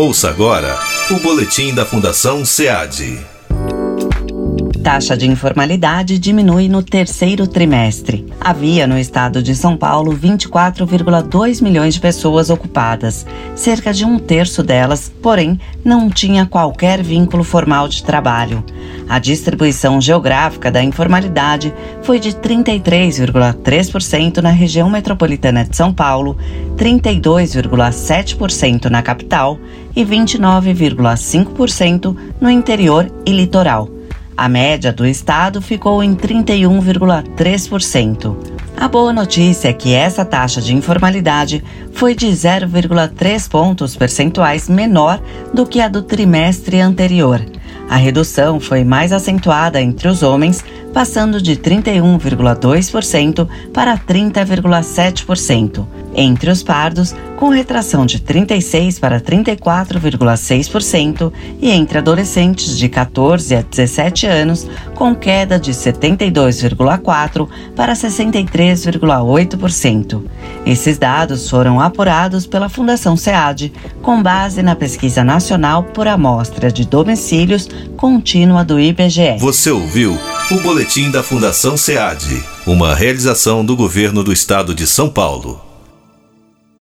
Ouça agora o boletim da Fundação SEAD. Taxa de informalidade diminui no terceiro trimestre. Havia no estado de São Paulo 24,2 milhões de pessoas ocupadas. Cerca de um terço delas, porém, não tinha qualquer vínculo formal de trabalho. A distribuição geográfica da informalidade foi de 33,3% na região metropolitana de São Paulo, 32,7% na capital e 29,5% no interior e litoral. A média do estado ficou em 31,3%. A boa notícia é que essa taxa de informalidade foi de 0,3 pontos percentuais menor do que a do trimestre anterior. A redução foi mais acentuada entre os homens, passando de 31,2% para 30,7%. Entre os pardos, com retração de 36 para 34,6% e entre adolescentes de 14 a 17 anos, com queda de 72,4 para 63,8%. Esses dados foram apurados pela Fundação SEAD, com base na pesquisa nacional por amostra de domicílios contínua do IBGE. Você ouviu o boletim da Fundação SEAD, uma realização do governo do estado de São Paulo.